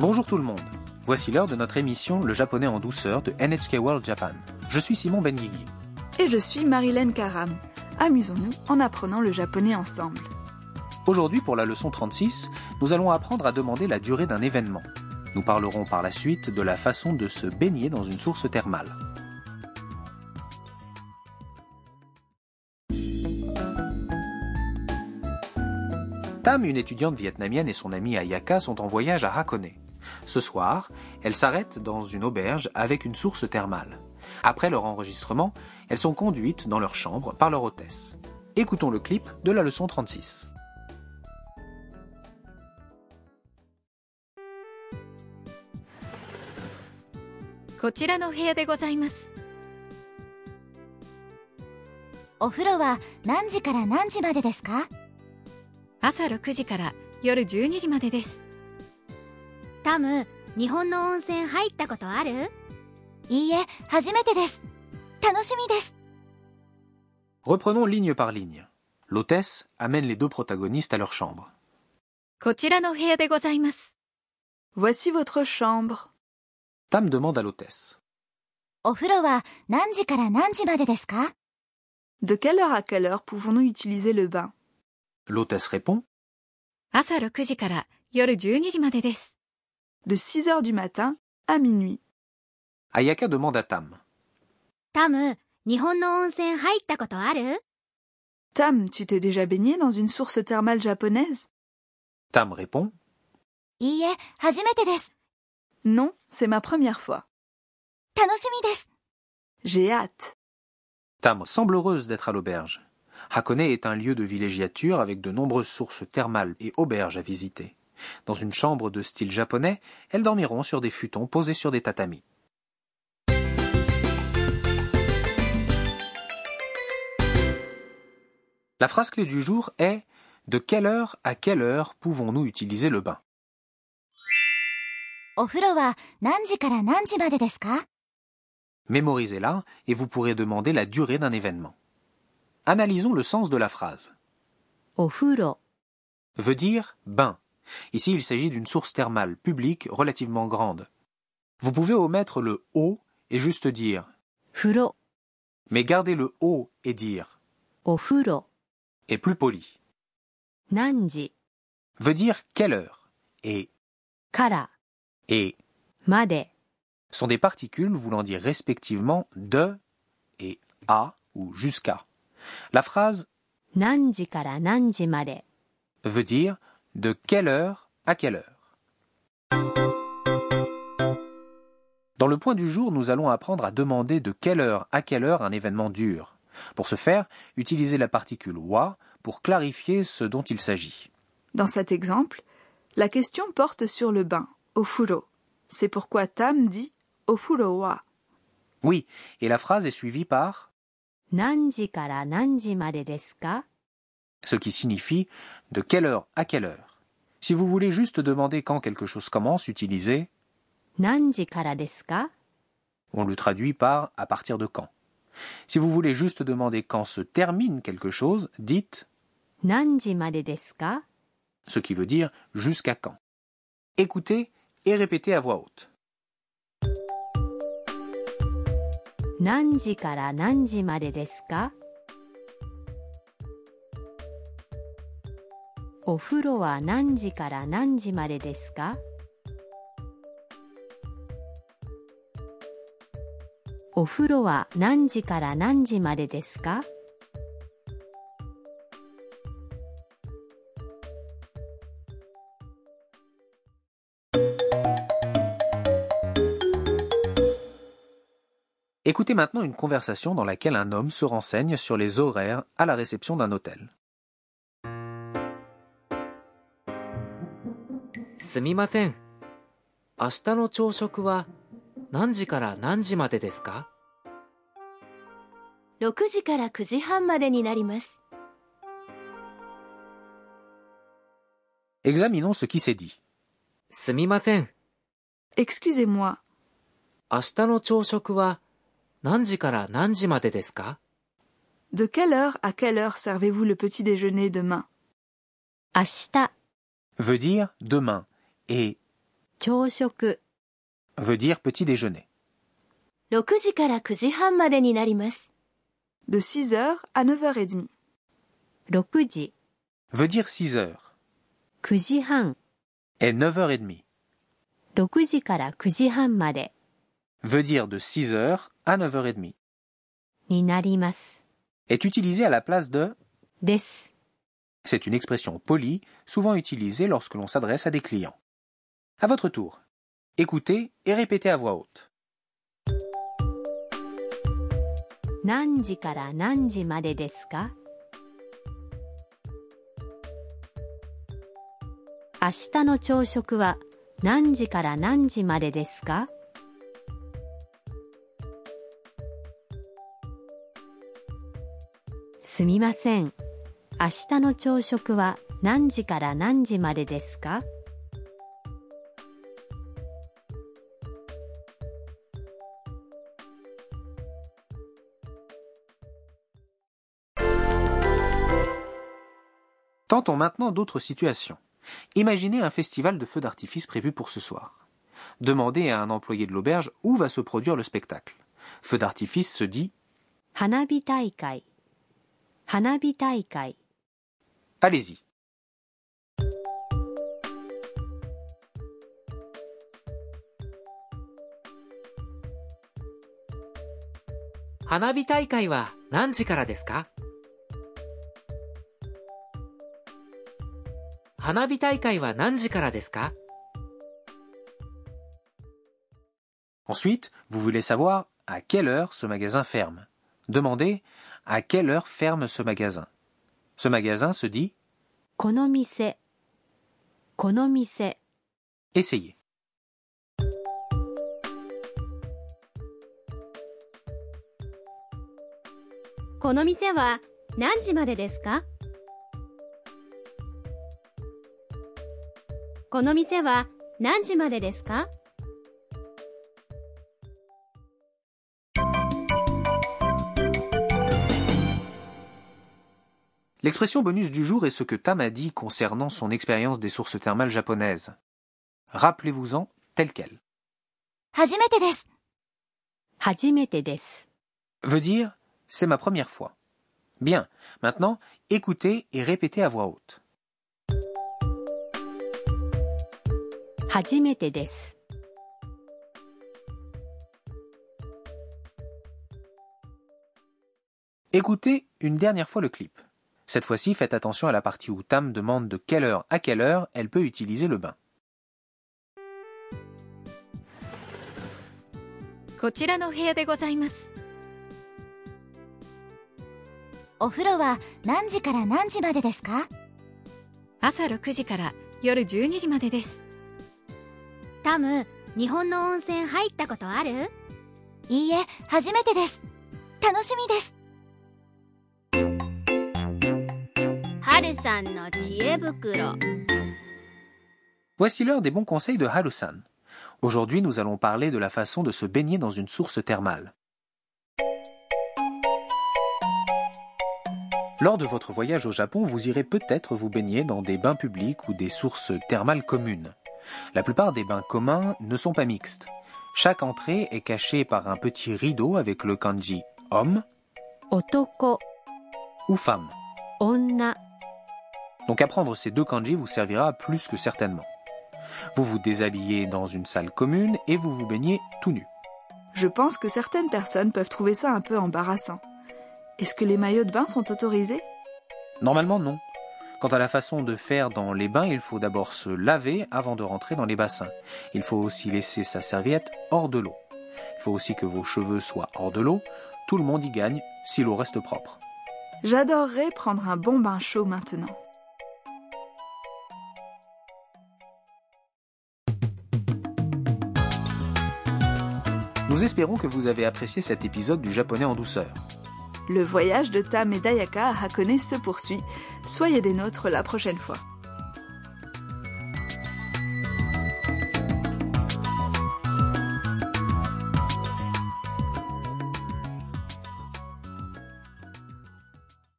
Bonjour tout le monde. Voici l'heure de notre émission Le japonais en douceur de NHK World Japan. Je suis Simon Benguigui. Et je suis Marilyn Karam. Amusons-nous en apprenant le japonais ensemble. Aujourd'hui, pour la leçon 36, nous allons apprendre à demander la durée d'un événement. Nous parlerons par la suite de la façon de se baigner dans une source thermale. Tam, une étudiante vietnamienne et son amie Ayaka sont en voyage à Hakone. Ce soir, elles s'arrêtent dans une auberge avec une source thermale. Après leur enregistrement, elles sont conduites dans leur chambre par leur hôtesse. Écoutons le clip de la leçon 36. 朝6時から夜12時までです。タム、日本の温泉入ったことあるいいえ、初めてです。楽しみです。Reprenons ligne par ligne. L'hôtesse amène les deux protagonistes à leur chambre. こちらの部屋でございます Voici votre chambre. Tam demande à l'hôtesse. お風呂は何時から何時までですか De quelle heure à quelle heure pouvons-nous utiliser le bain L'hôtesse répond 朝6時から夜12時までです de 6 heures du matin à minuit. Ayaka demande à Tam. Tam, Tam, tu t'es déjà baigné dans une source thermale japonaise? Tam répond. Non, c'est ma première fois. J'ai hâte. Tam semble heureuse d'être à l'auberge. Hakone est un lieu de villégiature avec de nombreuses sources thermales et auberges à visiter. Dans une chambre de style japonais, elles dormiront sur des futons posés sur des tatamis. La phrase clé du jour est De quelle heure à quelle heure pouvons-nous utiliser le bain? Mémorisez-la et vous pourrez demander la durée d'un événement. Analysons le sens de la phrase. Veut dire bain, Ici, il s'agit d'une source thermale publique relativement grande. Vous pouvez omettre le O et juste dire furo. Mais gardez le O et dire ofuro est plus poli. Nanji veut dire quelle heure et kara et made sont des particules voulant dire respectivement de et à ou jusqu'à. La phrase nanji kara nanji made veut dire de quelle heure à quelle heure Dans le point du jour, nous allons apprendre à demander de quelle heure à quelle heure un événement dure. Pour ce faire, utilisez la particule wa pour clarifier ce dont il s'agit. Dans cet exemple, la question porte sur le bain, au furo. C'est pourquoi Tam dit au furo wa. Oui, et la phrase est suivie par ce qui signifie de quelle heure à quelle heure. Si vous voulez juste demander quand quelque chose commence, utilisez On le traduit par à partir de quand. Si vous voulez juste demander quand se termine quelque chose, dites ce qui veut dire jusqu'à quand. Écoutez et répétez à voix haute. Nanji nanji? お風呂は何時から何時までですかお風呂は何時から何時までですか Écoutez maintenant une conversation dans laquelle un homme se renseigne sur les horaires à la réception d'un hôtel. すみません。明日の朝食は何時から何時までですか6時から9時半までになります。Examinons ce qui s'est dit. すみません。Excusez-moi, 明日の朝食は何時から何時までですか de quelle heure à quelle heure servez-vous le petit déjeuner demain 明日 Veut dire demain et veut dire petit déjeuner. De 6 h à 6 veut dire 6 heures. 9h30. Et veut dire de 6 h à 9h30. Est utilisé à la place de? C'est une expression polie, souvent utilisée lorsque l'on s'adresse à des clients. À votre tour. Écoutez et répétez à voix haute. 何時から何時までですか明日の朝食は何時から何時までですかすみません。明日の朝食は何時から何時までですか Tentons maintenant d'autres situations. Imaginez un festival de feux d'artifice prévu pour ce soir. Demandez à un employé de l'auberge où va se produire le spectacle. Feu d'artifice se dit Hanabi Taikai. Hanabi Taikai. Allez-y. Hanabi Taikai wa nanji kara? Ensuite, vous voulez savoir à quelle heure ce magasin ferme. Demandez à quelle heure ferme ce magasin. Ce magasin se dit Konomise. Konomise. Essayez. Konomise wa nanji made desu? この店は何時までですか L'expression bonus du jour est ce que Tam a dit concernant son expérience des sources thermales japonaises. Rappelez-vous-en telle quelle. Hajimete desu. Veut dire c'est ma première fois. Bien, maintenant écoutez et répétez à voix haute. 初めてです Écoutez une dernière fois le clip. Cette fois-ci, faites attention à la partie où Tam demande de quelle heure à quelle heure elle peut utiliser le bain. こちらの部屋でございます。お風呂は何時から何時までですか朝6時から夜12時までです。Voici l'heure des bons conseils de Harusan. Aujourd'hui, nous allons parler de la façon de se baigner dans une source thermale. Lors de votre voyage au Japon, vous irez peut-être vous baigner dans des bains publics ou des sources thermales communes. La plupart des bains communs ne sont pas mixtes. Chaque entrée est cachée par un petit rideau avec le kanji homme 男 ou femme. 女 Donc apprendre ces deux kanji vous servira plus que certainement. Vous vous déshabillez dans une salle commune et vous vous baignez tout nu. Je pense que certaines personnes peuvent trouver ça un peu embarrassant. Est-ce que les maillots de bain sont autorisés? Normalement non. Quant à la façon de faire dans les bains, il faut d'abord se laver avant de rentrer dans les bassins. Il faut aussi laisser sa serviette hors de l'eau. Il faut aussi que vos cheveux soient hors de l'eau. Tout le monde y gagne si l'eau reste propre. J'adorerais prendre un bon bain chaud maintenant. Nous espérons que vous avez apprécié cet épisode du japonais en douceur. Le voyage de Tam et d'Ayaka à Hakone se poursuit. Soyez des nôtres la prochaine fois.